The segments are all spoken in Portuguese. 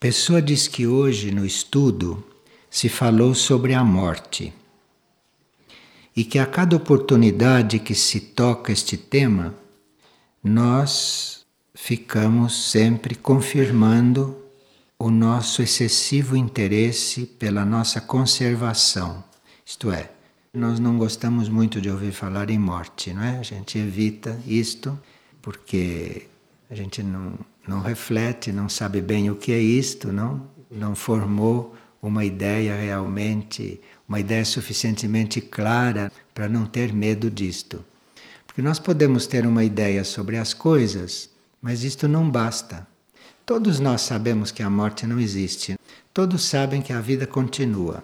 Pessoa diz que hoje no estudo se falou sobre a morte e que a cada oportunidade que se toca este tema, nós ficamos sempre confirmando o nosso excessivo interesse pela nossa conservação. Isto é, nós não gostamos muito de ouvir falar em morte, não é? A gente evita isto porque a gente não não reflete, não sabe bem o que é isto, não, não formou uma ideia realmente, uma ideia suficientemente clara para não ter medo disto. Porque nós podemos ter uma ideia sobre as coisas, mas isto não basta. Todos nós sabemos que a morte não existe, todos sabem que a vida continua.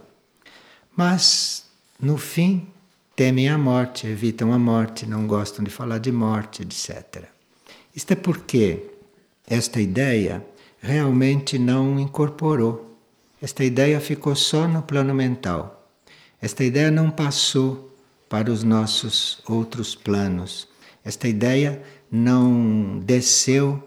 Mas, no fim, temem a morte, evitam a morte, não gostam de falar de morte, etc. Isto é porque esta ideia realmente não incorporou. Esta ideia ficou só no plano mental. Esta ideia não passou para os nossos outros planos. Esta ideia não desceu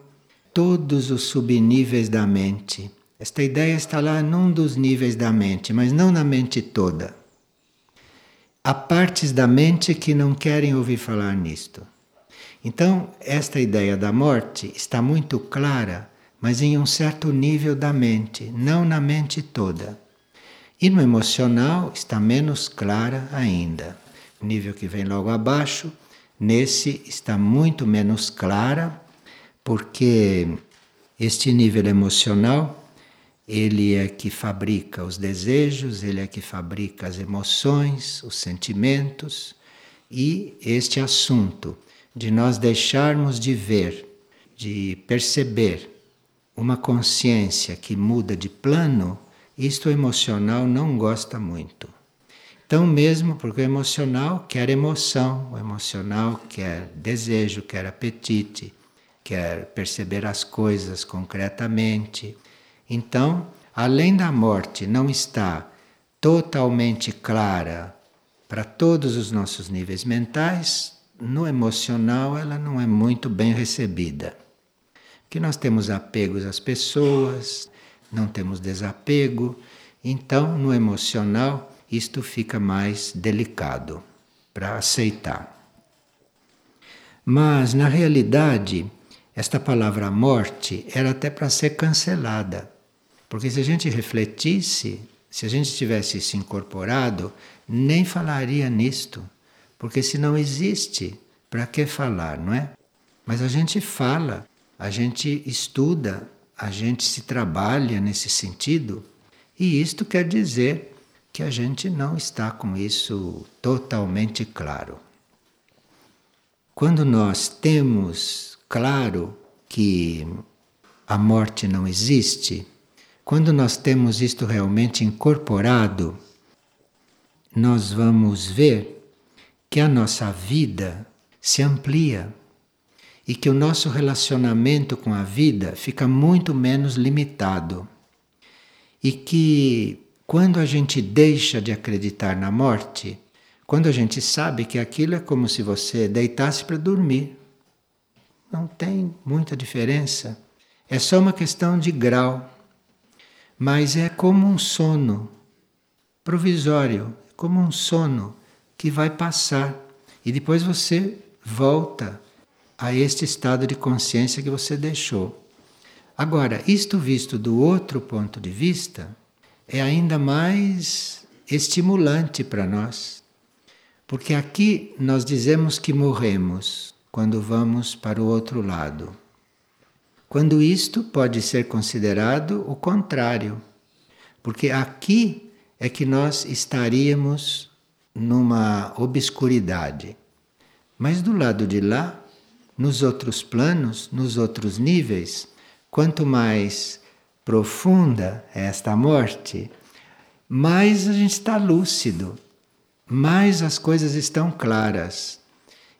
todos os subníveis da mente. Esta ideia está lá num dos níveis da mente, mas não na mente toda. Há partes da mente que não querem ouvir falar nisto. Então, esta ideia da morte está muito clara, mas em um certo nível da mente, não na mente toda. E no emocional está menos clara ainda. O nível que vem logo abaixo, nesse está muito menos clara, porque este nível emocional ele é que fabrica os desejos, ele é que fabrica as emoções, os sentimentos e este assunto de nós deixarmos de ver, de perceber uma consciência que muda de plano, isto o emocional não gosta muito. Então, mesmo porque o emocional quer emoção, o emocional quer desejo, quer apetite, quer perceber as coisas concretamente. Então, além da morte não estar totalmente clara para todos os nossos níveis mentais, no emocional ela não é muito bem recebida. Que nós temos apegos às pessoas, não temos desapego, então no emocional isto fica mais delicado para aceitar. Mas na realidade, esta palavra morte era até para ser cancelada. Porque se a gente refletisse, se a gente tivesse se incorporado, nem falaria nisto. Porque se não existe, para que falar, não é? Mas a gente fala, a gente estuda, a gente se trabalha nesse sentido, e isto quer dizer que a gente não está com isso totalmente claro. Quando nós temos claro que a morte não existe, quando nós temos isto realmente incorporado, nós vamos ver que a nossa vida se amplia e que o nosso relacionamento com a vida fica muito menos limitado. E que quando a gente deixa de acreditar na morte, quando a gente sabe que aquilo é como se você deitasse para dormir, não tem muita diferença. É só uma questão de grau. Mas é como um sono provisório, como um sono que vai passar e depois você volta a este estado de consciência que você deixou. Agora, isto visto do outro ponto de vista, é ainda mais estimulante para nós. Porque aqui nós dizemos que morremos quando vamos para o outro lado. Quando isto pode ser considerado o contrário. Porque aqui é que nós estaríamos numa obscuridade. Mas do lado de lá, nos outros planos, nos outros níveis, quanto mais profunda é esta morte, mais a gente está lúcido, mais as coisas estão claras.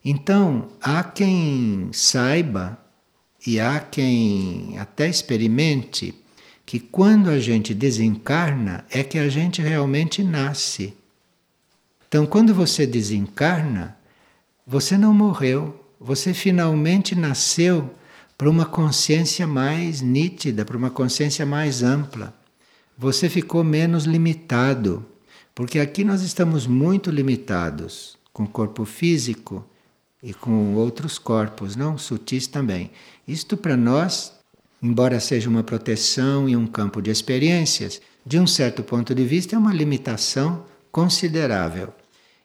Então, há quem saiba e há quem até experimente que quando a gente desencarna é que a gente realmente nasce. Então, quando você desencarna, você não morreu, você finalmente nasceu para uma consciência mais nítida, para uma consciência mais ampla. Você ficou menos limitado, porque aqui nós estamos muito limitados com o corpo físico e com outros corpos, não sutis também. Isto para nós, embora seja uma proteção e um campo de experiências, de um certo ponto de vista é uma limitação considerável.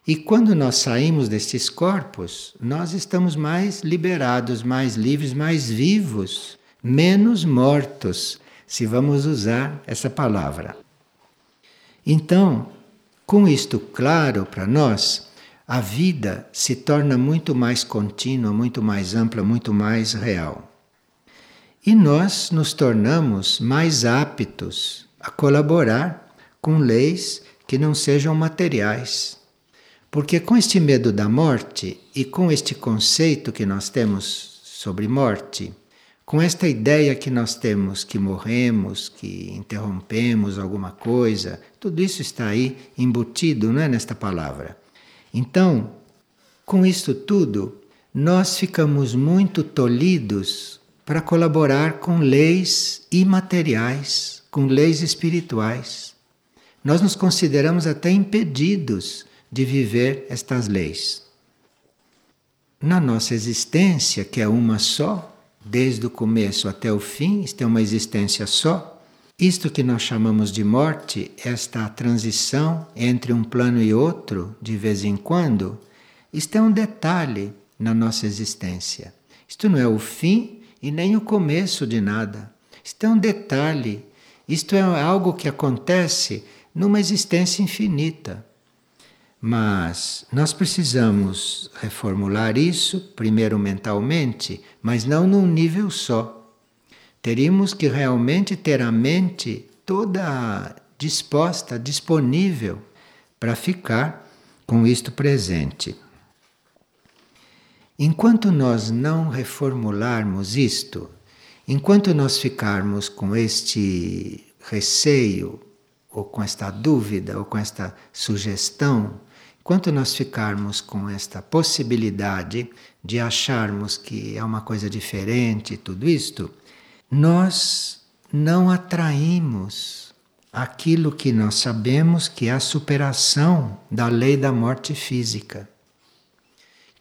E quando nós saímos destes corpos, nós estamos mais liberados, mais livres, mais vivos, menos mortos, se vamos usar essa palavra. Então, com isto claro para nós, a vida se torna muito mais contínua, muito mais ampla, muito mais real. E nós nos tornamos mais aptos a colaborar com leis que não sejam materiais. Porque com este medo da morte e com este conceito que nós temos sobre morte, com esta ideia que nós temos que morremos, que interrompemos alguma coisa, tudo isso está aí embutido, não é nesta palavra. Então, com isto tudo, nós ficamos muito tolhidos para colaborar com leis imateriais, com leis espirituais. Nós nos consideramos até impedidos de viver estas leis. Na nossa existência, que é uma só, desde o começo até o fim, isto é uma existência só, isto que nós chamamos de morte, esta transição entre um plano e outro, de vez em quando, isto é um detalhe na nossa existência. Isto não é o fim e nem o começo de nada. Isto é um detalhe. Isto é algo que acontece numa existência infinita. Mas nós precisamos reformular isso, primeiro mentalmente, mas não num nível só. Teríamos que realmente ter a mente toda disposta, disponível para ficar com isto presente. Enquanto nós não reformularmos isto, enquanto nós ficarmos com este receio, ou com esta dúvida, ou com esta sugestão, enquanto nós ficarmos com esta possibilidade de acharmos que é uma coisa diferente, tudo isto, nós não atraímos aquilo que nós sabemos que é a superação da lei da morte física.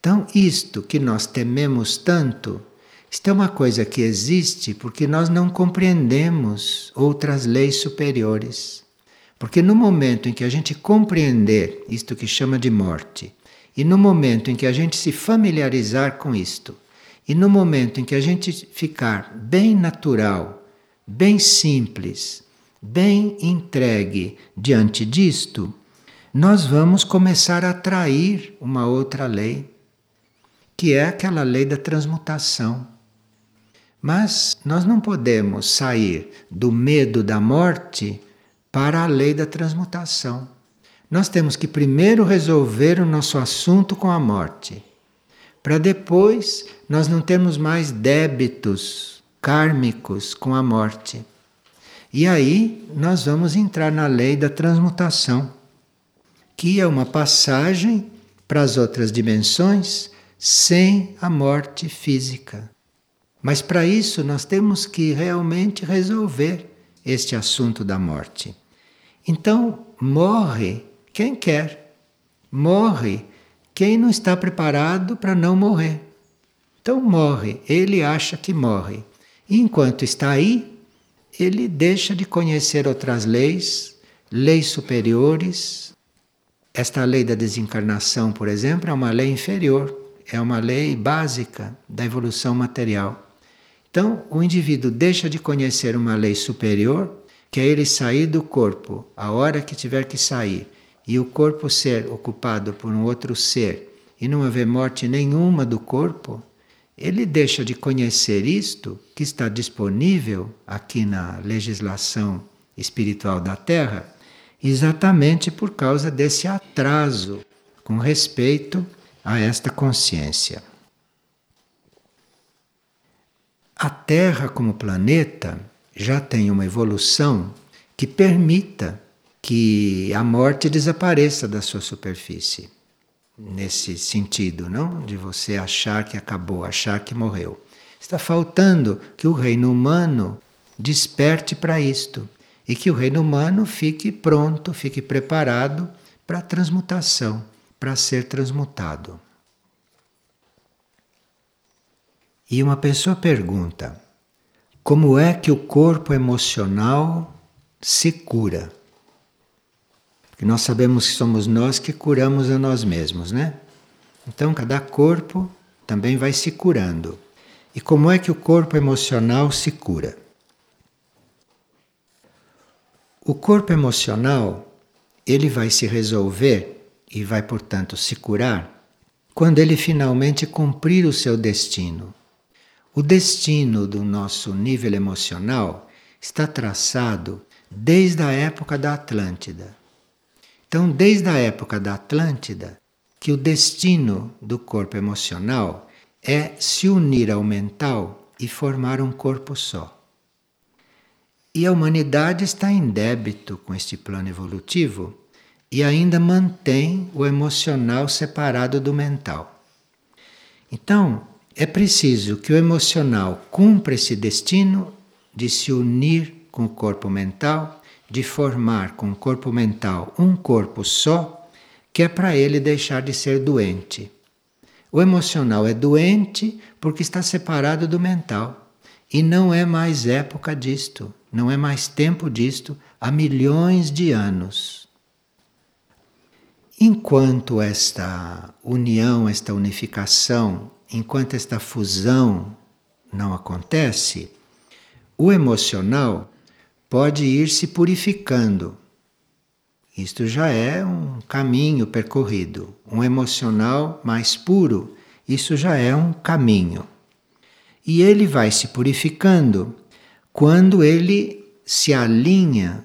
Então, isto que nós tememos tanto, isto é uma coisa que existe porque nós não compreendemos outras leis superiores. Porque no momento em que a gente compreender isto que chama de morte, e no momento em que a gente se familiarizar com isto, e no momento em que a gente ficar bem natural, bem simples, bem entregue diante disto, nós vamos começar a atrair uma outra lei, que é aquela lei da transmutação. Mas nós não podemos sair do medo da morte para a lei da transmutação. Nós temos que primeiro resolver o nosso assunto com a morte para depois nós não termos mais débitos kármicos com a morte. E aí nós vamos entrar na lei da transmutação, que é uma passagem para as outras dimensões sem a morte física. Mas para isso nós temos que realmente resolver este assunto da morte. Então, morre quem quer. Morre quem não está preparado para não morrer. Então morre, ele acha que morre. E enquanto está aí, ele deixa de conhecer outras leis, leis superiores. Esta lei da desencarnação, por exemplo, é uma lei inferior, é uma lei básica da evolução material. Então, o indivíduo deixa de conhecer uma lei superior, que é ele sair do corpo a hora que tiver que sair e o corpo ser ocupado por um outro ser e não haver morte nenhuma do corpo, ele deixa de conhecer isto que está disponível aqui na legislação espiritual da Terra, exatamente por causa desse atraso com respeito a esta consciência. A Terra, como planeta, já tem uma evolução que permita que a morte desapareça da sua superfície. Nesse sentido, não? De você achar que acabou, achar que morreu. Está faltando que o reino humano desperte para isto e que o reino humano fique pronto, fique preparado para a transmutação, para ser transmutado. E uma pessoa pergunta: como é que o corpo emocional se cura? Porque nós sabemos que somos nós que curamos a nós mesmos, né? Então, cada corpo também vai se curando. E como é que o corpo emocional se cura? O corpo emocional, ele vai se resolver e vai, portanto, se curar quando ele finalmente cumprir o seu destino. O destino do nosso nível emocional está traçado desde a época da Atlântida. Então, desde a época da Atlântida, que o destino do corpo emocional é se unir ao mental e formar um corpo só. E a humanidade está em débito com este plano evolutivo e ainda mantém o emocional separado do mental. Então, é preciso que o emocional cumpra esse destino de se unir com o corpo mental, de formar com o corpo mental um corpo só, que é para ele deixar de ser doente. O emocional é doente porque está separado do mental. E não é mais época disto, não é mais tempo disto há milhões de anos. Enquanto esta união, esta unificação enquanto esta fusão não acontece, o emocional pode ir se purificando. Isto já é um caminho percorrido. Um emocional mais puro, isso já é um caminho. E ele vai se purificando quando ele se alinha,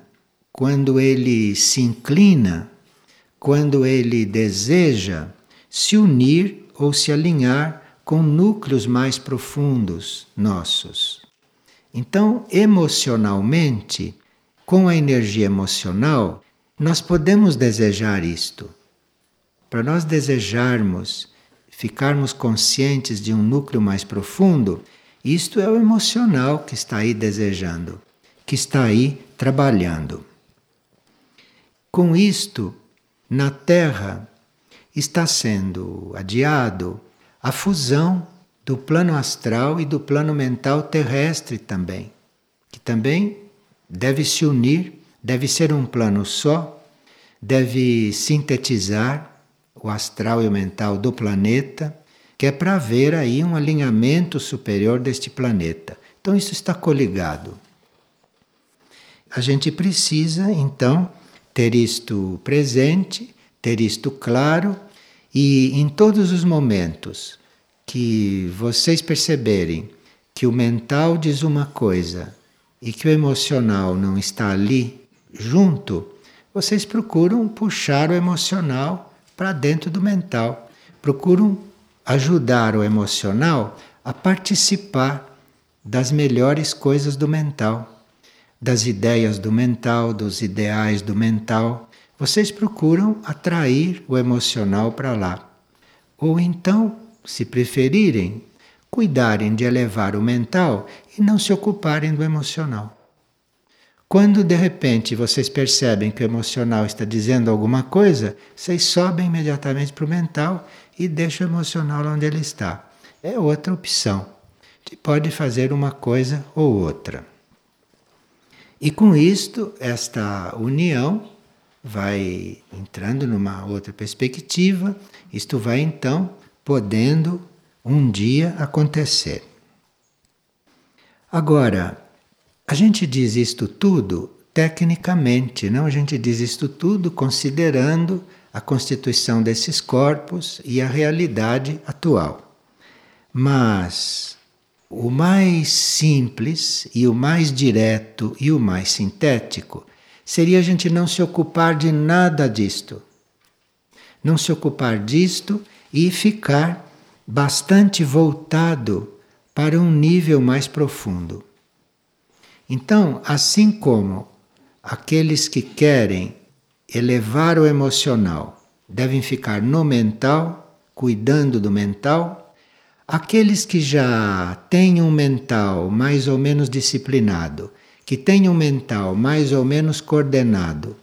quando ele se inclina, quando ele deseja se unir ou se alinhar com núcleos mais profundos nossos. Então, emocionalmente, com a energia emocional, nós podemos desejar isto. Para nós desejarmos, ficarmos conscientes de um núcleo mais profundo, isto é o emocional que está aí desejando, que está aí trabalhando. Com isto, na Terra, está sendo adiado a fusão do plano astral e do plano mental terrestre também, que também deve se unir, deve ser um plano só, deve sintetizar o astral e o mental do planeta, que é para haver aí um alinhamento superior deste planeta. Então isso está coligado. A gente precisa então ter isto presente, ter isto claro e em todos os momentos que vocês perceberem que o mental diz uma coisa e que o emocional não está ali junto, vocês procuram puxar o emocional para dentro do mental. Procuram ajudar o emocional a participar das melhores coisas do mental, das ideias do mental, dos ideais do mental vocês procuram atrair o emocional para lá. Ou então, se preferirem, cuidarem de elevar o mental e não se ocuparem do emocional. Quando de repente vocês percebem que o emocional está dizendo alguma coisa, vocês sobem imediatamente para o mental e deixam o emocional onde ele está. É outra opção. Pode fazer uma coisa ou outra. E com isto, esta união vai entrando numa outra perspectiva, isto vai então podendo um dia acontecer. Agora, a gente diz isto tudo tecnicamente, não? A gente diz isto tudo considerando a constituição desses corpos e a realidade atual. Mas o mais simples e o mais direto e o mais sintético seria a gente não se ocupar de nada disto. Não se ocupar disto e ficar bastante voltado para um nível mais profundo. Então, assim como aqueles que querem elevar o emocional devem ficar no mental, cuidando do mental, Aqueles que já têm um mental mais ou menos disciplinado, que têm um mental mais ou menos coordenado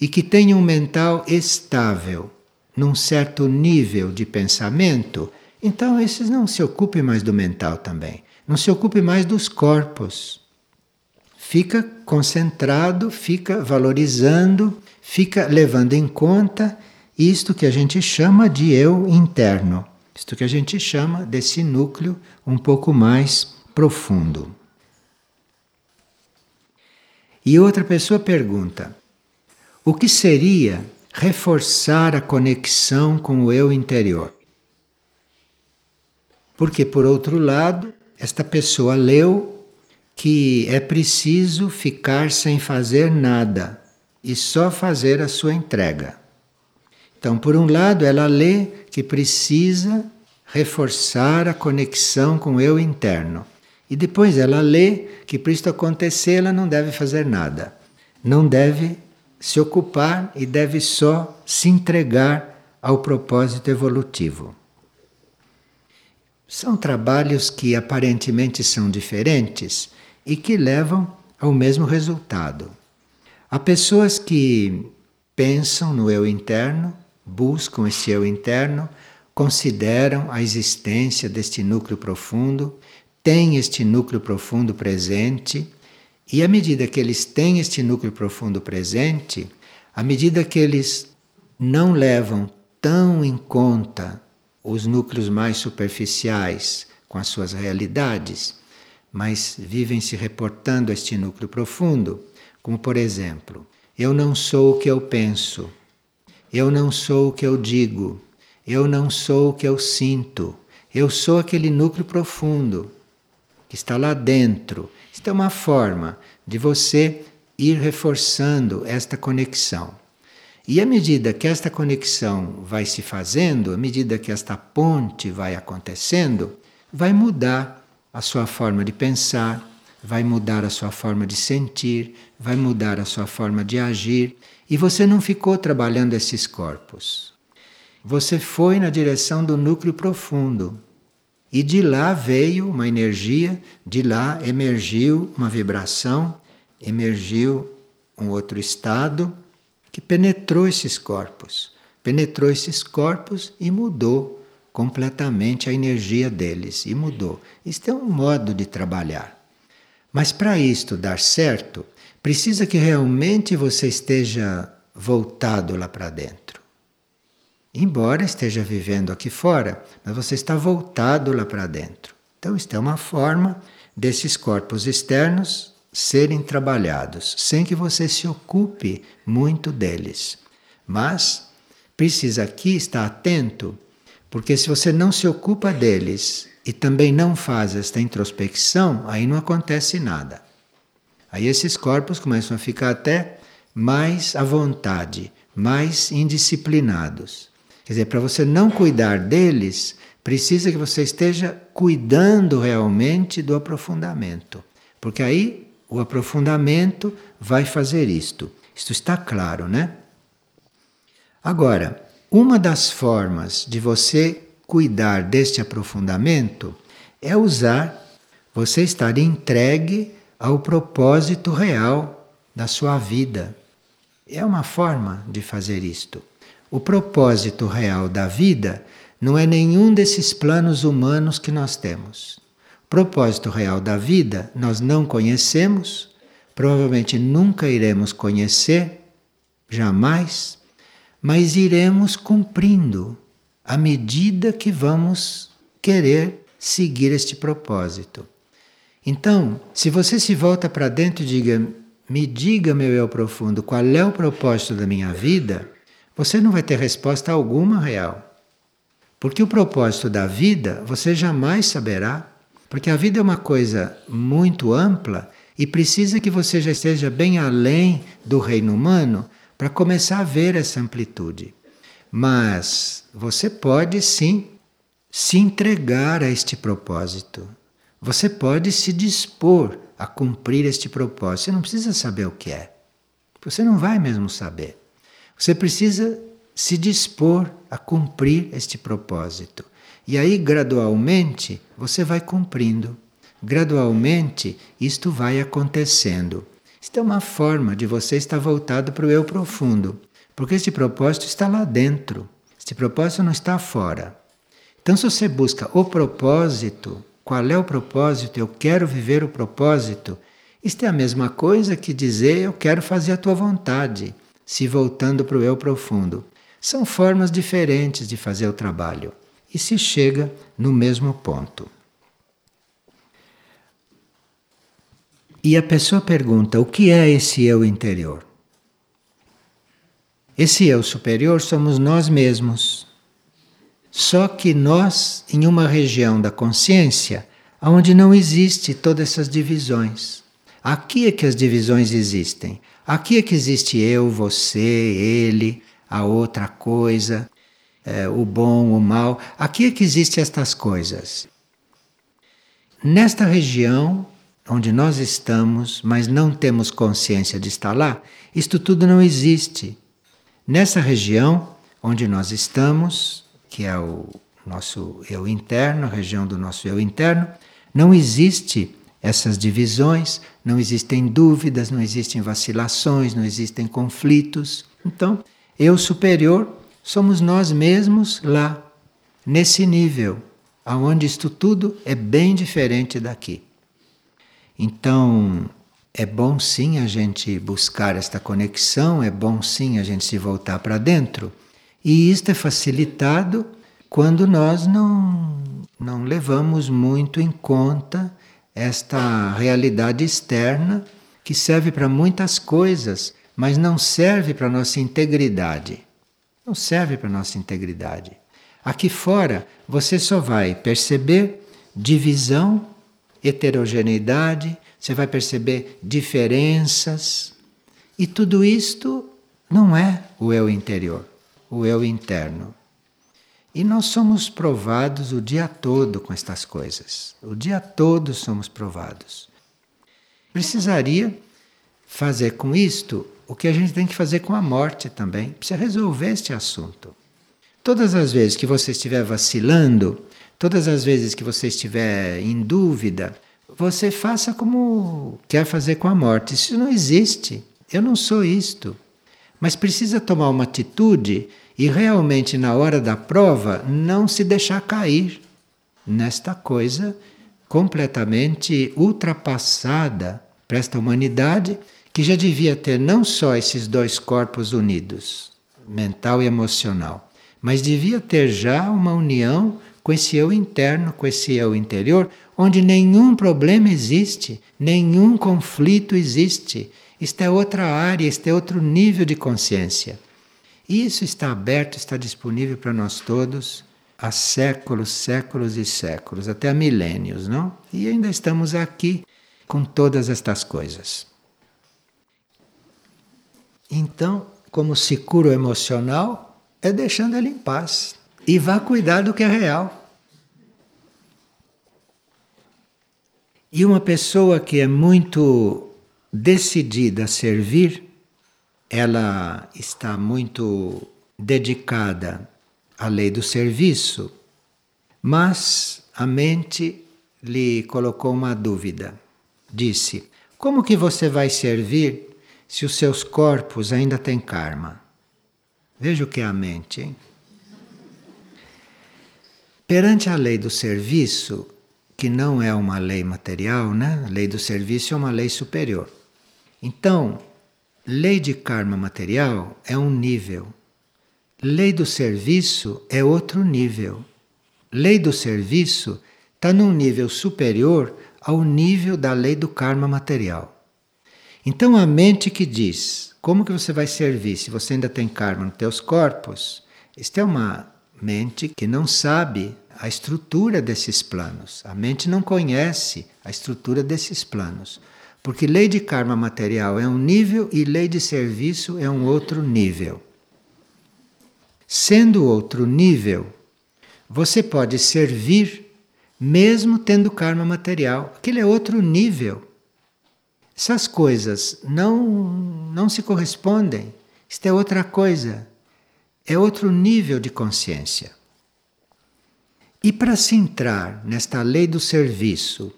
e que têm um mental estável, num certo nível de pensamento, então esses não se ocupem mais do mental também, não se ocupe mais dos corpos. Fica concentrado, fica valorizando, fica levando em conta isto que a gente chama de eu interno, isto que a gente chama desse núcleo um pouco mais profundo. E outra pessoa pergunta: o que seria reforçar a conexão com o eu interior? Porque, por outro lado, esta pessoa leu que é preciso ficar sem fazer nada e só fazer a sua entrega. Então, por um lado, ela lê que precisa reforçar a conexão com o eu interno. E depois ela lê que para isto acontecer ela não deve fazer nada. Não deve se ocupar e deve só se entregar ao propósito evolutivo. São trabalhos que aparentemente são diferentes e que levam ao mesmo resultado. Há pessoas que pensam no eu interno, buscam esse eu interno, consideram a existência deste núcleo profundo, têm este núcleo profundo presente, e à medida que eles têm este núcleo profundo presente, à medida que eles não levam tão em conta os núcleos mais superficiais com as suas realidades, mas vivem se reportando a este núcleo profundo, como por exemplo, eu não sou o que eu penso, eu não sou o que eu digo, eu não sou o que eu sinto, eu sou aquele núcleo profundo que está lá dentro. Isto é uma forma de você ir reforçando esta conexão. E à medida que esta conexão vai se fazendo, à medida que esta ponte vai acontecendo, vai mudar a sua forma de pensar, vai mudar a sua forma de sentir, vai mudar a sua forma de agir, e você não ficou trabalhando esses corpos. Você foi na direção do núcleo profundo. E de lá veio uma energia, de lá emergiu uma vibração, emergiu um outro estado que penetrou esses corpos, penetrou esses corpos e mudou completamente a energia deles e mudou. Isto é um modo de trabalhar. Mas para isto dar certo, precisa que realmente você esteja voltado lá para dentro. Embora esteja vivendo aqui fora, mas você está voltado lá para dentro. Então, isto é uma forma desses corpos externos serem trabalhados, sem que você se ocupe muito deles. Mas precisa aqui estar atento, porque se você não se ocupa deles e também não faz esta introspecção, aí não acontece nada. Aí esses corpos começam a ficar até mais à vontade, mais indisciplinados. Quer dizer, para você não cuidar deles, precisa que você esteja cuidando realmente do aprofundamento. Porque aí o aprofundamento vai fazer isto. Isto está claro, né? Agora, uma das formas de você cuidar deste aprofundamento é usar você estar entregue ao propósito real da sua vida. É uma forma de fazer isto. O propósito real da vida não é nenhum desses planos humanos que nós temos propósito real da vida nós não conhecemos, provavelmente nunca iremos conhecer, jamais, mas iremos cumprindo à medida que vamos querer seguir este propósito. Então, se você se volta para dentro e diga, me diga, meu eu profundo, qual é o propósito da minha vida, você não vai ter resposta alguma real. Porque o propósito da vida você jamais saberá. Porque a vida é uma coisa muito ampla e precisa que você já esteja bem além do reino humano para começar a ver essa amplitude. Mas você pode sim se entregar a este propósito. Você pode se dispor a cumprir este propósito. Você não precisa saber o que é. Você não vai mesmo saber. Você precisa se dispor a cumprir este propósito. E aí, gradualmente, você vai cumprindo. Gradualmente, isto vai acontecendo. Isto é uma forma de você estar voltado para o eu profundo, porque este propósito está lá dentro. Este propósito não está fora. Então, se você busca o propósito, qual é o propósito? Eu quero viver o propósito. Isto é a mesma coisa que dizer eu quero fazer a tua vontade, se voltando para o eu profundo. São formas diferentes de fazer o trabalho e se chega no mesmo ponto. E a pessoa pergunta: o que é esse eu interior? Esse eu superior somos nós mesmos. Só que nós, em uma região da consciência, onde não existe todas essas divisões. Aqui é que as divisões existem. Aqui é que existe eu, você, ele, a outra coisa, é, o bom, o mal. Aqui é que existem estas coisas. Nesta região onde nós estamos, mas não temos consciência de estar lá, isto tudo não existe. Nessa região onde nós estamos, que é o nosso eu interno, a região do nosso eu interno, não existe essas divisões, não existem dúvidas, não existem vacilações, não existem conflitos. Então, eu superior somos nós mesmos lá, nesse nível, aonde isto tudo é bem diferente daqui. Então, é bom sim a gente buscar esta conexão, é bom sim a gente se voltar para dentro, e isto é facilitado quando nós não, não levamos muito em conta esta realidade externa que serve para muitas coisas, mas não serve para a nossa integridade. Não serve para a nossa integridade. Aqui fora você só vai perceber divisão, heterogeneidade, você vai perceber diferenças. E tudo isto não é o eu interior, o eu interno. E nós somos provados o dia todo com estas coisas. O dia todo somos provados. Precisaria fazer com isto o que a gente tem que fazer com a morte também. Precisa resolver este assunto. Todas as vezes que você estiver vacilando, todas as vezes que você estiver em dúvida, você faça como quer fazer com a morte. Isso não existe. Eu não sou isto. Mas precisa tomar uma atitude e realmente, na hora da prova, não se deixar cair nesta coisa completamente ultrapassada para esta humanidade que já devia ter não só esses dois corpos unidos, mental e emocional, mas devia ter já uma união com esse eu interno, com esse eu interior, onde nenhum problema existe, nenhum conflito existe. Isto é outra área, este é outro nível de consciência. Isso está aberto, está disponível para nós todos há séculos, séculos e séculos, até há milênios, não? E ainda estamos aqui com todas estas coisas. Então, como se cura o emocional, é deixando ele em paz. E vá cuidar do que é real. E uma pessoa que é muito decidida a servir, ela está muito dedicada à lei do serviço, mas a mente lhe colocou uma dúvida. Disse: Como que você vai servir se os seus corpos ainda têm karma? Veja o que é a mente, hein? Perante a lei do serviço, que não é uma lei material, né? A lei do serviço é uma lei superior. Então, lei de karma material é um nível. Lei do serviço é outro nível. Lei do serviço está num nível superior ao nível da lei do karma material. Então a mente que diz como que você vai servir se você ainda tem karma nos teus corpos, isto é uma mente que não sabe a estrutura desses planos. A mente não conhece a estrutura desses planos. Porque lei de karma material é um nível e lei de serviço é um outro nível. Sendo outro nível, você pode servir mesmo tendo karma material. Aquele é outro nível. Essas coisas não, não se correspondem. Isto é outra coisa. É outro nível de consciência. E para se entrar nesta lei do serviço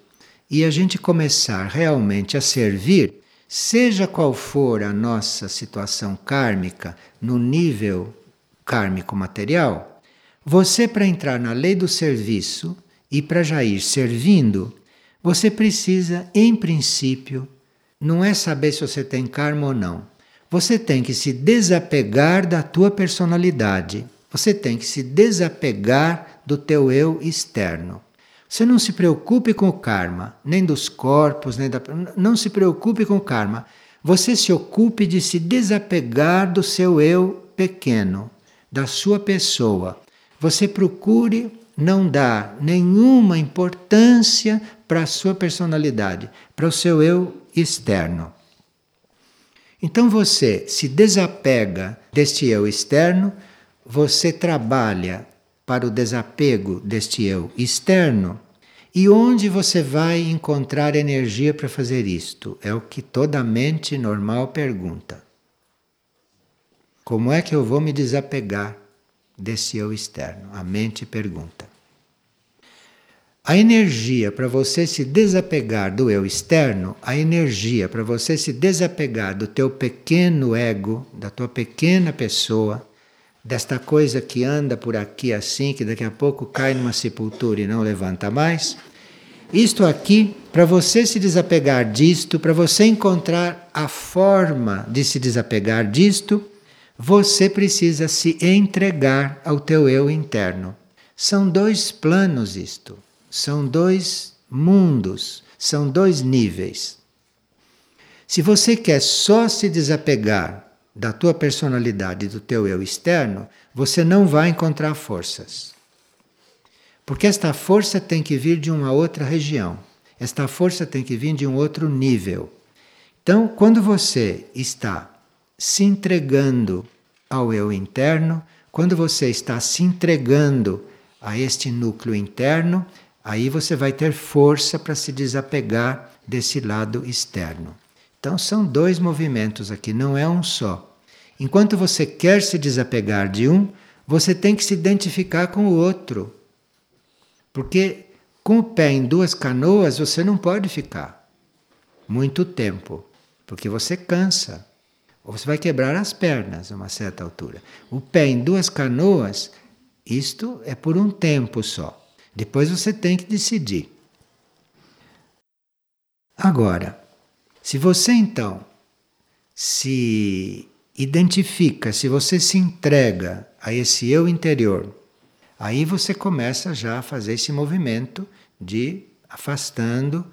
e a gente começar realmente a servir, seja qual for a nossa situação kármica no nível kármico material, você para entrar na lei do serviço e para já ir servindo, você precisa, em princípio, não é saber se você tem karma ou não. Você tem que se desapegar da tua personalidade. Você tem que se desapegar do teu eu externo. Você não se preocupe com o karma, nem dos corpos, nem da. Não se preocupe com o karma. Você se ocupe de se desapegar do seu eu pequeno, da sua pessoa. Você procure não dar nenhuma importância para a sua personalidade, para o seu eu externo. Então você se desapega deste eu externo, você trabalha para o desapego deste eu externo. E onde você vai encontrar energia para fazer isto? É o que toda mente normal pergunta. Como é que eu vou me desapegar desse eu externo? A mente pergunta. A energia para você se desapegar do eu externo, a energia para você se desapegar do teu pequeno ego, da tua pequena pessoa, desta coisa que anda por aqui assim, que daqui a pouco cai numa sepultura e não levanta mais. Isto aqui, para você se desapegar disto, para você encontrar a forma de se desapegar disto, você precisa se entregar ao teu eu interno. São dois planos isto. São dois mundos, são dois níveis. Se você quer só se desapegar da tua personalidade, do teu eu externo, você não vai encontrar forças. Porque esta força tem que vir de uma outra região. Esta força tem que vir de um outro nível. Então, quando você está se entregando ao eu interno, quando você está se entregando a este núcleo interno, Aí você vai ter força para se desapegar desse lado externo. Então são dois movimentos aqui, não é um só. Enquanto você quer se desapegar de um, você tem que se identificar com o outro. Porque com o pé em duas canoas você não pode ficar muito tempo, porque você cansa. Ou você vai quebrar as pernas a uma certa altura. O pé em duas canoas, isto é por um tempo só. Depois você tem que decidir. Agora, se você então se identifica, se você se entrega a esse eu interior, aí você começa já a fazer esse movimento de afastando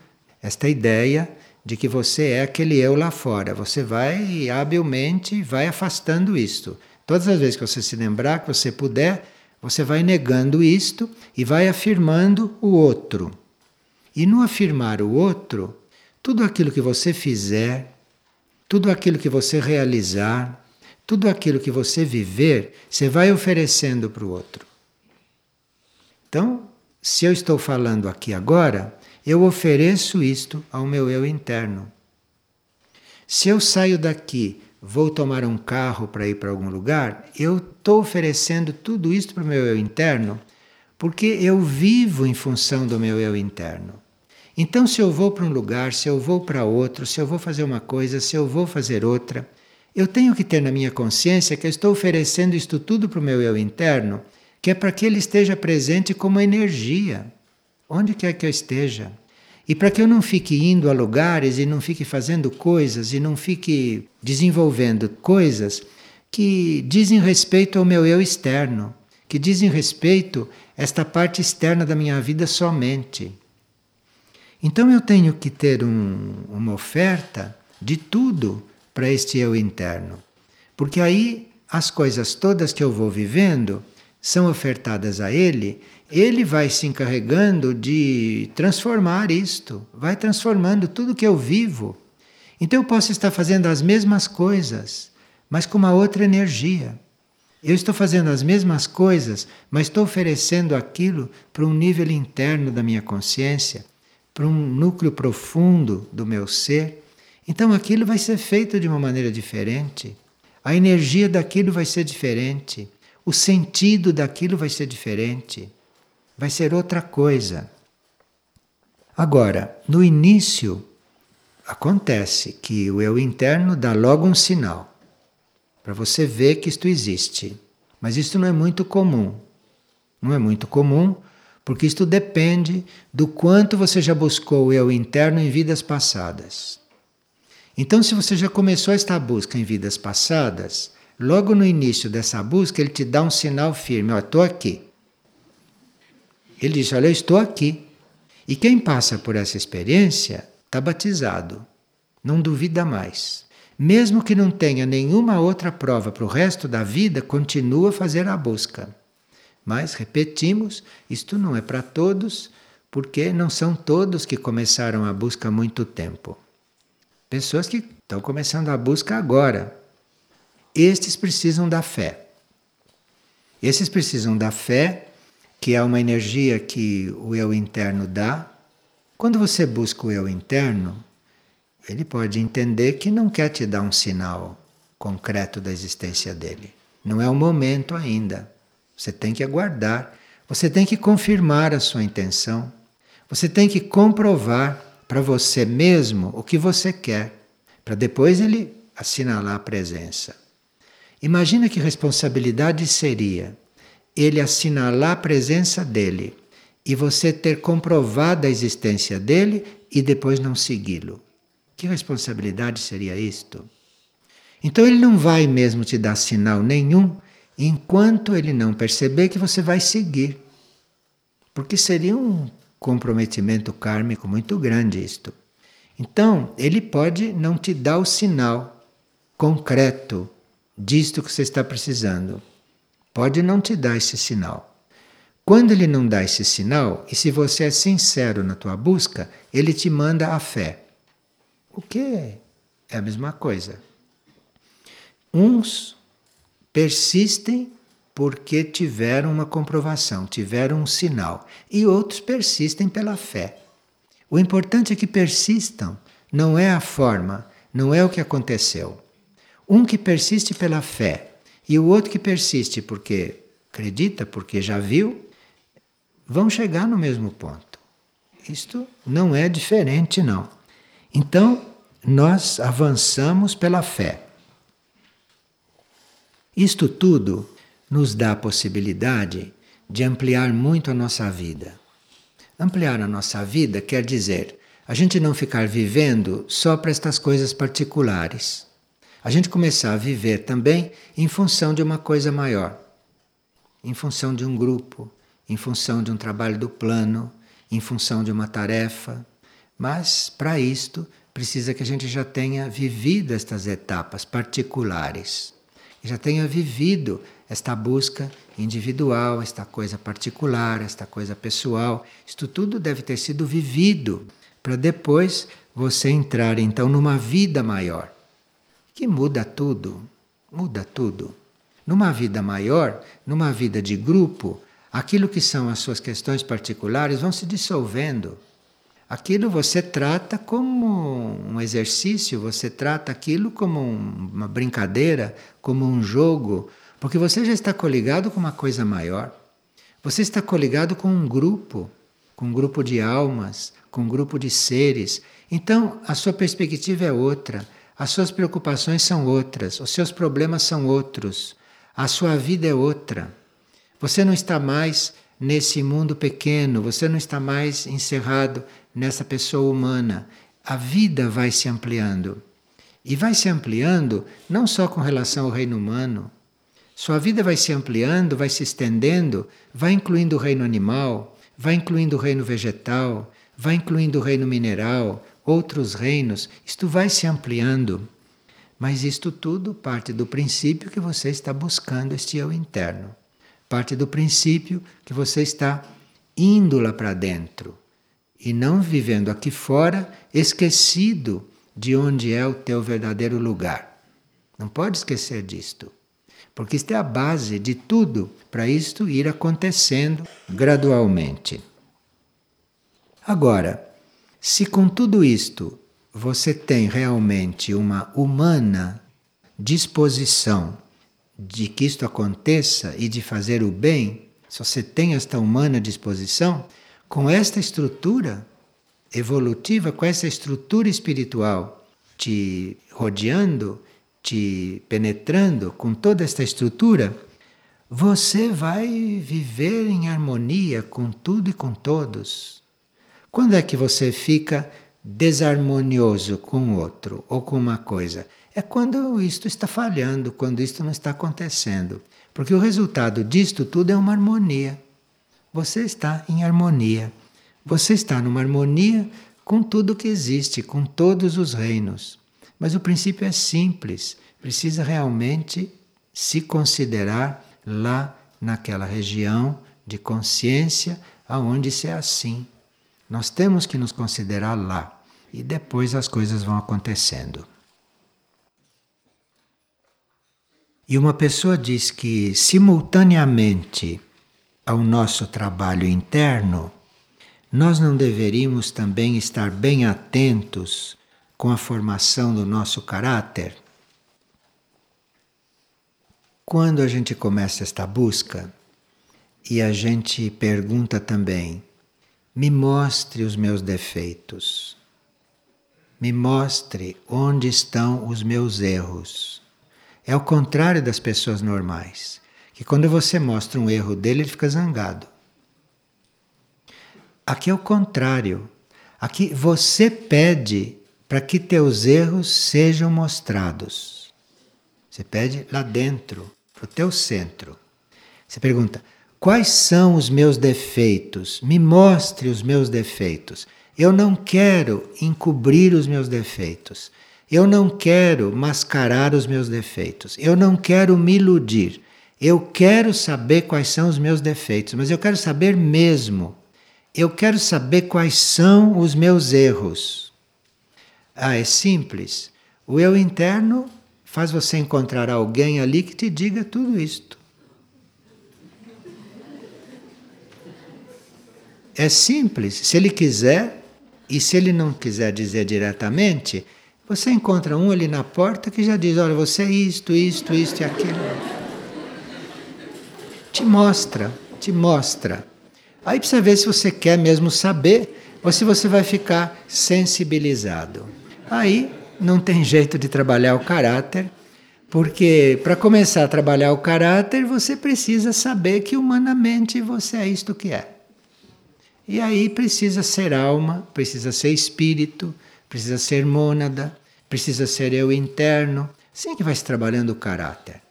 esta ideia de que você é aquele eu lá fora. Você vai habilmente vai afastando isto. Todas as vezes que você se lembrar que você puder, você vai negando isto e vai afirmando o outro. E no afirmar o outro, tudo aquilo que você fizer, tudo aquilo que você realizar, tudo aquilo que você viver, você vai oferecendo para o outro. Então, se eu estou falando aqui agora, eu ofereço isto ao meu eu interno. Se eu saio daqui vou tomar um carro para ir para algum lugar, eu estou oferecendo tudo isso para o meu eu interno, porque eu vivo em função do meu eu interno. Então, se eu vou para um lugar, se eu vou para outro, se eu vou fazer uma coisa, se eu vou fazer outra, eu tenho que ter na minha consciência que eu estou oferecendo isto tudo para o meu eu interno, que é para que ele esteja presente como energia, onde quer que eu esteja. E para que eu não fique indo a lugares e não fique fazendo coisas e não fique desenvolvendo coisas que dizem respeito ao meu eu externo, que dizem respeito a esta parte externa da minha vida somente. Então eu tenho que ter um, uma oferta de tudo para este eu interno. Porque aí as coisas todas que eu vou vivendo são ofertadas a ele ele vai se encarregando de transformar isto, vai transformando tudo que eu vivo. Então eu posso estar fazendo as mesmas coisas, mas com uma outra energia. Eu estou fazendo as mesmas coisas, mas estou oferecendo aquilo para um nível interno da minha consciência, para um núcleo profundo do meu ser. Então aquilo vai ser feito de uma maneira diferente. A energia daquilo vai ser diferente. O sentido daquilo vai ser diferente. vai ser outra coisa. Agora, no início, acontece que o eu interno dá logo um sinal para você ver que isto existe. Mas isto não é muito comum. Não é muito comum, porque isto depende do quanto você já buscou o eu interno em vidas passadas. Então, se você já começou esta busca em vidas passadas, logo no início dessa busca ele te dá um sinal firme: Ó, estou aqui. Ele diz: Olha, eu estou aqui. E quem passa por essa experiência está batizado. Não duvida mais. Mesmo que não tenha nenhuma outra prova para o resto da vida, continua a fazer a busca. Mas, repetimos, isto não é para todos, porque não são todos que começaram a busca há muito tempo. Pessoas que estão começando a busca agora. Estes precisam da fé. Esses precisam da fé, que é uma energia que o eu interno dá. Quando você busca o eu interno, ele pode entender que não quer te dar um sinal concreto da existência dele. Não é o momento ainda. Você tem que aguardar. Você tem que confirmar a sua intenção. Você tem que comprovar para você mesmo o que você quer, para depois ele assinalar a presença. Imagina que responsabilidade seria ele assinalar a presença dele e você ter comprovado a existência dele e depois não segui-lo. Que responsabilidade seria isto? Então ele não vai mesmo te dar sinal nenhum enquanto ele não perceber que você vai seguir. Porque seria um comprometimento kármico muito grande isto. Então, ele pode não te dar o sinal concreto disto que você está precisando. Pode não te dar esse sinal. Quando ele não dá esse sinal, e se você é sincero na tua busca, ele te manda a fé. O que é a mesma coisa. Uns persistem porque tiveram uma comprovação, tiveram um sinal, e outros persistem pela fé. O importante é que persistam, não é a forma, não é o que aconteceu. Um que persiste pela fé e o outro que persiste porque acredita, porque já viu, vão chegar no mesmo ponto. Isto não é diferente, não. Então, nós avançamos pela fé. Isto tudo nos dá a possibilidade de ampliar muito a nossa vida. Ampliar a nossa vida quer dizer a gente não ficar vivendo só para estas coisas particulares. A gente começar a viver também em função de uma coisa maior, em função de um grupo, em função de um trabalho do plano, em função de uma tarefa. Mas, para isto, precisa que a gente já tenha vivido estas etapas particulares, já tenha vivido esta busca individual, esta coisa particular, esta coisa pessoal. Isto tudo deve ter sido vivido para depois você entrar então numa vida maior, que muda tudo, muda tudo. Numa vida maior, numa vida de grupo, aquilo que são as suas questões particulares vão se dissolvendo. Aquilo você trata como um exercício, você trata aquilo como uma brincadeira, como um jogo, porque você já está coligado com uma coisa maior. Você está coligado com um grupo, com um grupo de almas, com um grupo de seres. Então, a sua perspectiva é outra, as suas preocupações são outras, os seus problemas são outros, a sua vida é outra. Você não está mais nesse mundo pequeno, você não está mais encerrado nessa pessoa humana. A vida vai se ampliando. E vai se ampliando não só com relação ao reino humano, sua vida vai se ampliando, vai se estendendo, vai incluindo o reino animal, vai incluindo o reino vegetal, vai incluindo o reino mineral, outros reinos. Isto vai se ampliando. Mas isto tudo parte do princípio que você está buscando este eu interno. Parte do princípio que você está indo lá para dentro e não vivendo aqui fora, esquecido de onde é o teu verdadeiro lugar. Não pode esquecer disto. Porque isto é a base de tudo para isto ir acontecendo gradualmente. Agora, se com tudo isto você tem realmente uma humana disposição de que isto aconteça e de fazer o bem, se você tem esta humana disposição, com esta estrutura evolutiva, com essa estrutura espiritual te rodeando, te penetrando, com toda esta estrutura, você vai viver em harmonia com tudo e com todos. Quando é que você fica desarmonioso com o outro ou com uma coisa? É quando isto está falhando, quando isto não está acontecendo. Porque o resultado disto tudo é uma harmonia. Você está em harmonia. Você está numa harmonia com tudo que existe, com todos os reinos. Mas o princípio é simples. Precisa realmente se considerar lá naquela região de consciência aonde isso é assim. Nós temos que nos considerar lá e depois as coisas vão acontecendo. E uma pessoa diz que, simultaneamente ao nosso trabalho interno, nós não deveríamos também estar bem atentos com a formação do nosso caráter? Quando a gente começa esta busca e a gente pergunta também, me mostre os meus defeitos, me mostre onde estão os meus erros. É o contrário das pessoas normais, que quando você mostra um erro dele, ele fica zangado. Aqui é o contrário. Aqui você pede para que teus erros sejam mostrados. Você pede lá dentro para o teu centro. Você pergunta: quais são os meus defeitos? Me mostre os meus defeitos. Eu não quero encobrir os meus defeitos. Eu não quero mascarar os meus defeitos. Eu não quero me iludir. Eu quero saber quais são os meus defeitos, mas eu quero saber mesmo. Eu quero saber quais são os meus erros. Ah, é simples. O eu interno faz você encontrar alguém ali que te diga tudo isto. É simples. Se ele quiser, e se ele não quiser dizer diretamente, você encontra um ali na porta que já diz: olha, você é isto, isto, isto e aquilo. Te mostra, te mostra. Aí precisa ver se você quer mesmo saber ou se você vai ficar sensibilizado. Aí não tem jeito de trabalhar o caráter, porque para começar a trabalhar o caráter, você precisa saber que humanamente você é isto que é. E aí precisa ser alma, precisa ser espírito, precisa ser mônada, precisa ser eu interno. Assim que vai se trabalhando o caráter.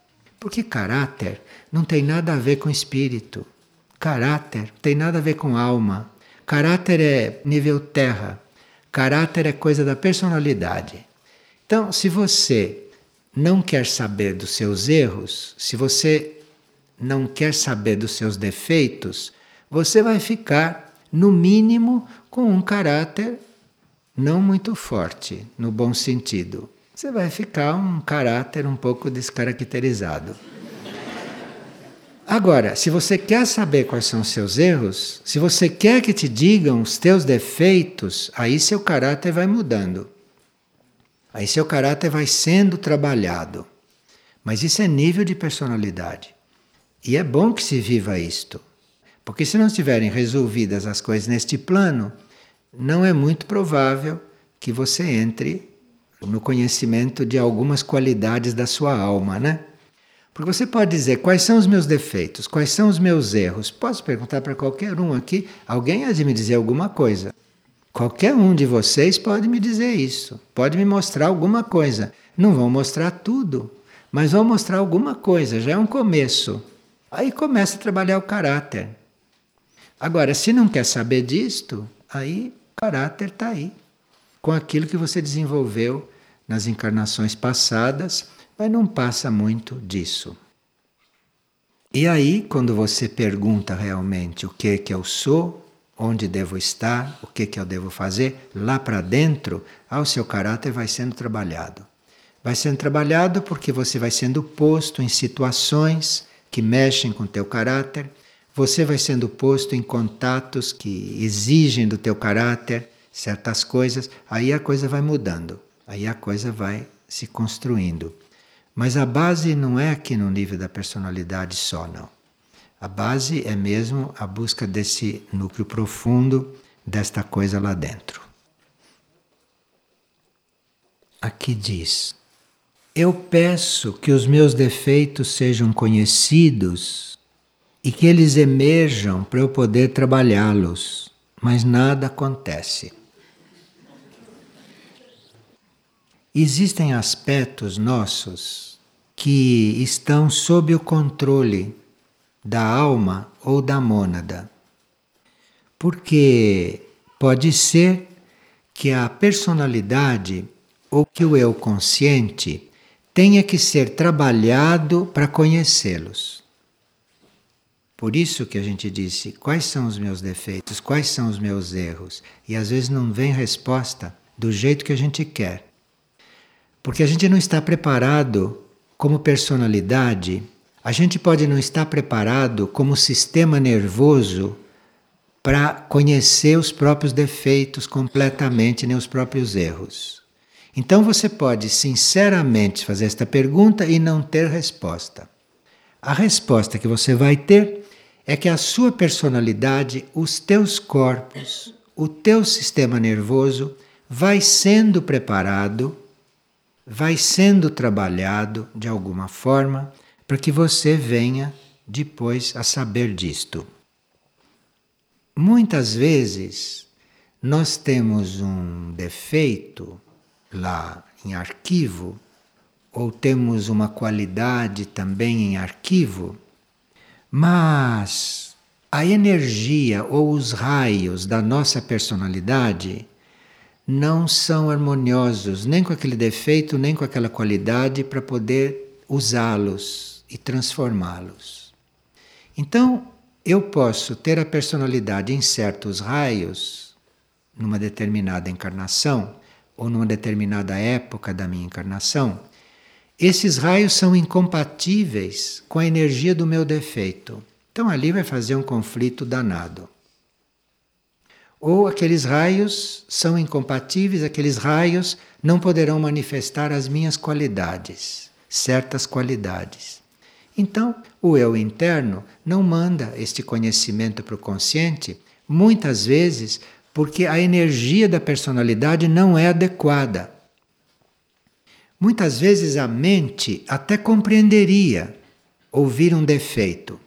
Porque caráter não tem nada a ver com espírito. Caráter tem nada a ver com alma. Caráter é nível terra. Caráter é coisa da personalidade. Então, se você não quer saber dos seus erros, se você não quer saber dos seus defeitos, você vai ficar, no mínimo, com um caráter não muito forte, no bom sentido. Você vai ficar um caráter um pouco descaracterizado. Agora, se você quer saber quais são os seus erros, se você quer que te digam os teus defeitos, aí seu caráter vai mudando. Aí seu caráter vai sendo trabalhado. Mas isso é nível de personalidade. E é bom que se viva isto. Porque se não estiverem resolvidas as coisas neste plano, não é muito provável que você entre no conhecimento de algumas qualidades da sua alma, né? Porque você pode dizer quais são os meus defeitos, quais são os meus erros. Posso perguntar para qualquer um aqui, alguém há de me dizer alguma coisa. Qualquer um de vocês pode me dizer isso, pode me mostrar alguma coisa. Não vão mostrar tudo, mas vão mostrar alguma coisa, já é um começo. Aí começa a trabalhar o caráter. Agora, se não quer saber disto, aí o caráter está aí, com aquilo que você desenvolveu nas encarnações passadas, mas não passa muito disso. E aí, quando você pergunta realmente o que é que eu sou, onde devo estar, o que, que eu devo fazer, lá para dentro, ah, o seu caráter vai sendo trabalhado. Vai sendo trabalhado porque você vai sendo posto em situações que mexem com o teu caráter, você vai sendo posto em contatos que exigem do teu caráter certas coisas, aí a coisa vai mudando, aí a coisa vai se construindo. Mas a base não é aqui no nível da personalidade só, não. A base é mesmo a busca desse núcleo profundo, desta coisa lá dentro. Aqui diz: Eu peço que os meus defeitos sejam conhecidos e que eles emerjam para eu poder trabalhá-los, mas nada acontece. Existem aspectos nossos que estão sob o controle da alma ou da mônada. Porque pode ser que a personalidade ou que o eu consciente tenha que ser trabalhado para conhecê-los. Por isso que a gente disse: quais são os meus defeitos, quais são os meus erros? E às vezes não vem resposta do jeito que a gente quer. Porque a gente não está preparado como personalidade, a gente pode não estar preparado como sistema nervoso para conhecer os próprios defeitos completamente, nem os próprios erros. Então você pode sinceramente fazer esta pergunta e não ter resposta. A resposta que você vai ter é que a sua personalidade, os teus corpos, o teu sistema nervoso vai sendo preparado, vai sendo trabalhado de alguma forma para que você venha depois a saber disto. Muitas vezes nós temos um defeito lá em arquivo, ou temos uma qualidade também em arquivo, mas a energia ou os raios da nossa personalidade não são harmoniosos nem com aquele defeito, nem com aquela qualidade para poder usá-los e transformá-los. Então, eu posso ter a personalidade em certos raios, numa determinada encarnação, ou numa determinada época da minha encarnação, esses raios são incompatíveis com a energia do meu defeito. Então ali vai fazer um conflito danado. Ou aqueles raios são incompatíveis, aqueles raios não poderão manifestar as minhas qualidades, certas qualidades. Então, o eu interno não manda este conhecimento para o consciente, muitas vezes porque a energia da personalidade não é adequada. Muitas vezes a mente até compreenderia ouvir um defeito,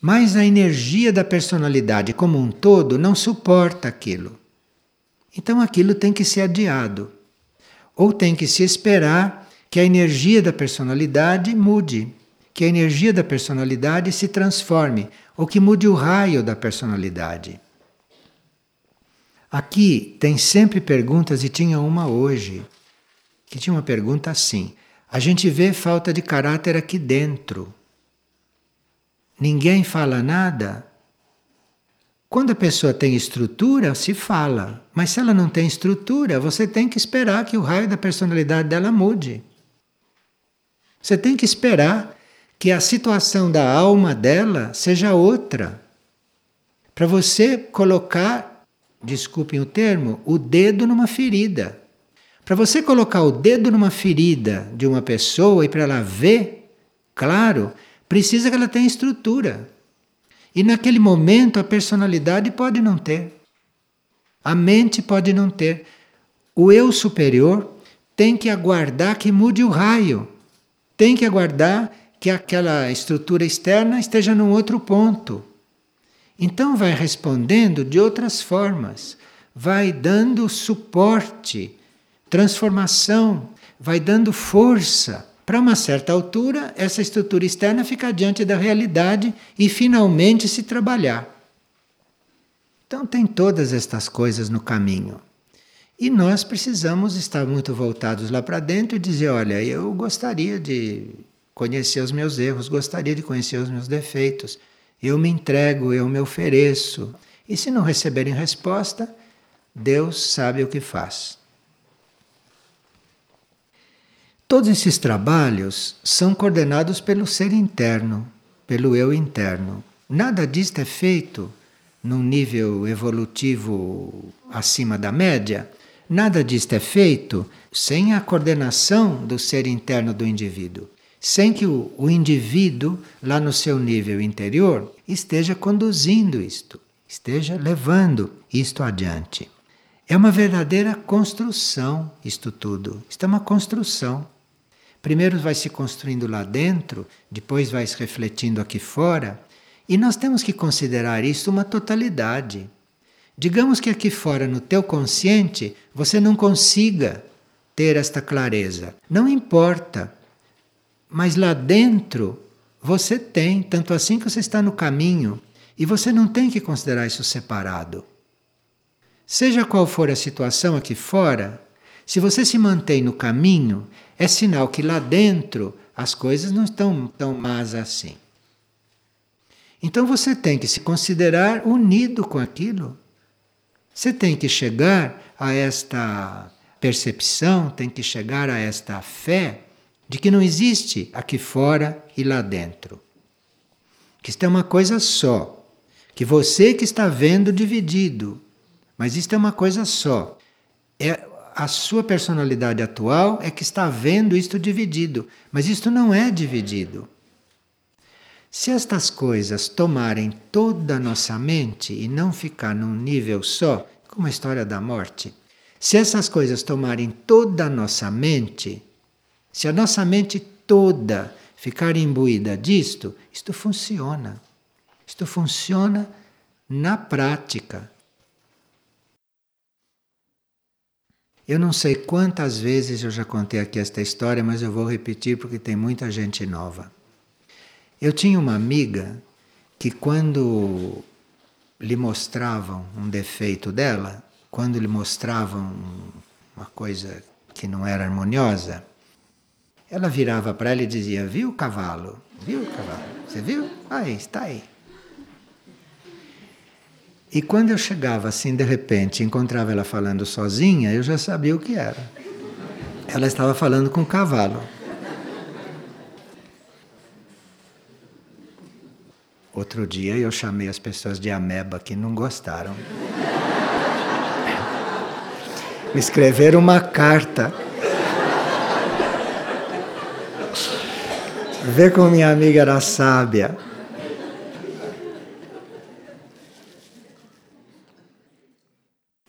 mas a energia da personalidade como um todo não suporta aquilo. Então aquilo tem que ser adiado, ou tem que se esperar que a energia da personalidade mude, que a energia da personalidade se transforme, ou que mude o raio da personalidade. Aqui tem sempre perguntas e tinha uma hoje, que tinha uma pergunta assim: a gente vê falta de caráter aqui dentro. Ninguém fala nada. Quando a pessoa tem estrutura, se fala. Mas se ela não tem estrutura, você tem que esperar que o raio da personalidade dela mude. Você tem que esperar que a situação da alma dela seja outra. Para você colocar desculpem o termo, o dedo numa ferida. Para você colocar o dedo numa ferida de uma pessoa e para ela ver, claro, precisa que ela tenha estrutura. E naquele momento a personalidade pode não ter. A mente pode não ter. O eu superior tem que aguardar que mude o raio. Tem que aguardar que aquela estrutura externa esteja num outro ponto. Então vai respondendo de outras formas, vai dando suporte, transformação, vai dando força. Para uma certa altura, essa estrutura externa fica diante da realidade e finalmente se trabalhar. Então tem todas estas coisas no caminho. E nós precisamos estar muito voltados lá para dentro e dizer: olha, eu gostaria de conhecer os meus erros, gostaria de conhecer os meus defeitos, eu me entrego, eu me ofereço. E se não receberem resposta, Deus sabe o que faz. Todos esses trabalhos são coordenados pelo ser interno, pelo eu interno. Nada disto é feito num nível evolutivo acima da média. Nada disto é feito sem a coordenação do ser interno do indivíduo. sem que o, o indivíduo, lá no seu nível interior, esteja conduzindo isto, esteja levando isto adiante. É uma verdadeira construção, isto tudo. Isto é uma construção. Primeiro vai se construindo lá dentro, depois vai se refletindo aqui fora, e nós temos que considerar isso uma totalidade. Digamos que aqui fora, no teu consciente, você não consiga ter esta clareza. Não importa. Mas lá dentro você tem, tanto assim que você está no caminho, e você não tem que considerar isso separado. Seja qual for a situação aqui fora, se você se mantém no caminho, é sinal que lá dentro as coisas não estão tão más assim. Então você tem que se considerar unido com aquilo. Você tem que chegar a esta percepção, tem que chegar a esta fé de que não existe aqui fora e lá dentro. Que isto é uma coisa só. Que você que está vendo dividido, mas isto é uma coisa só. É a sua personalidade atual é que está vendo isto dividido, mas isto não é dividido. Se estas coisas tomarem toda a nossa mente e não ficar num nível só, como a história da morte, se essas coisas tomarem toda a nossa mente, se a nossa mente toda ficar imbuída disto, isto funciona. Isto funciona na prática. Eu não sei quantas vezes eu já contei aqui esta história, mas eu vou repetir porque tem muita gente nova. Eu tinha uma amiga que, quando lhe mostravam um defeito dela, quando lhe mostravam uma coisa que não era harmoniosa, ela virava para ela e dizia: Viu o cavalo? Viu o cavalo? Você viu? Aí, está aí. E quando eu chegava assim, de repente, encontrava ela falando sozinha, eu já sabia o que era. Ela estava falando com o cavalo. Outro dia eu chamei as pessoas de ameba que não gostaram. Me escreveram uma carta. Vê como minha amiga era sábia.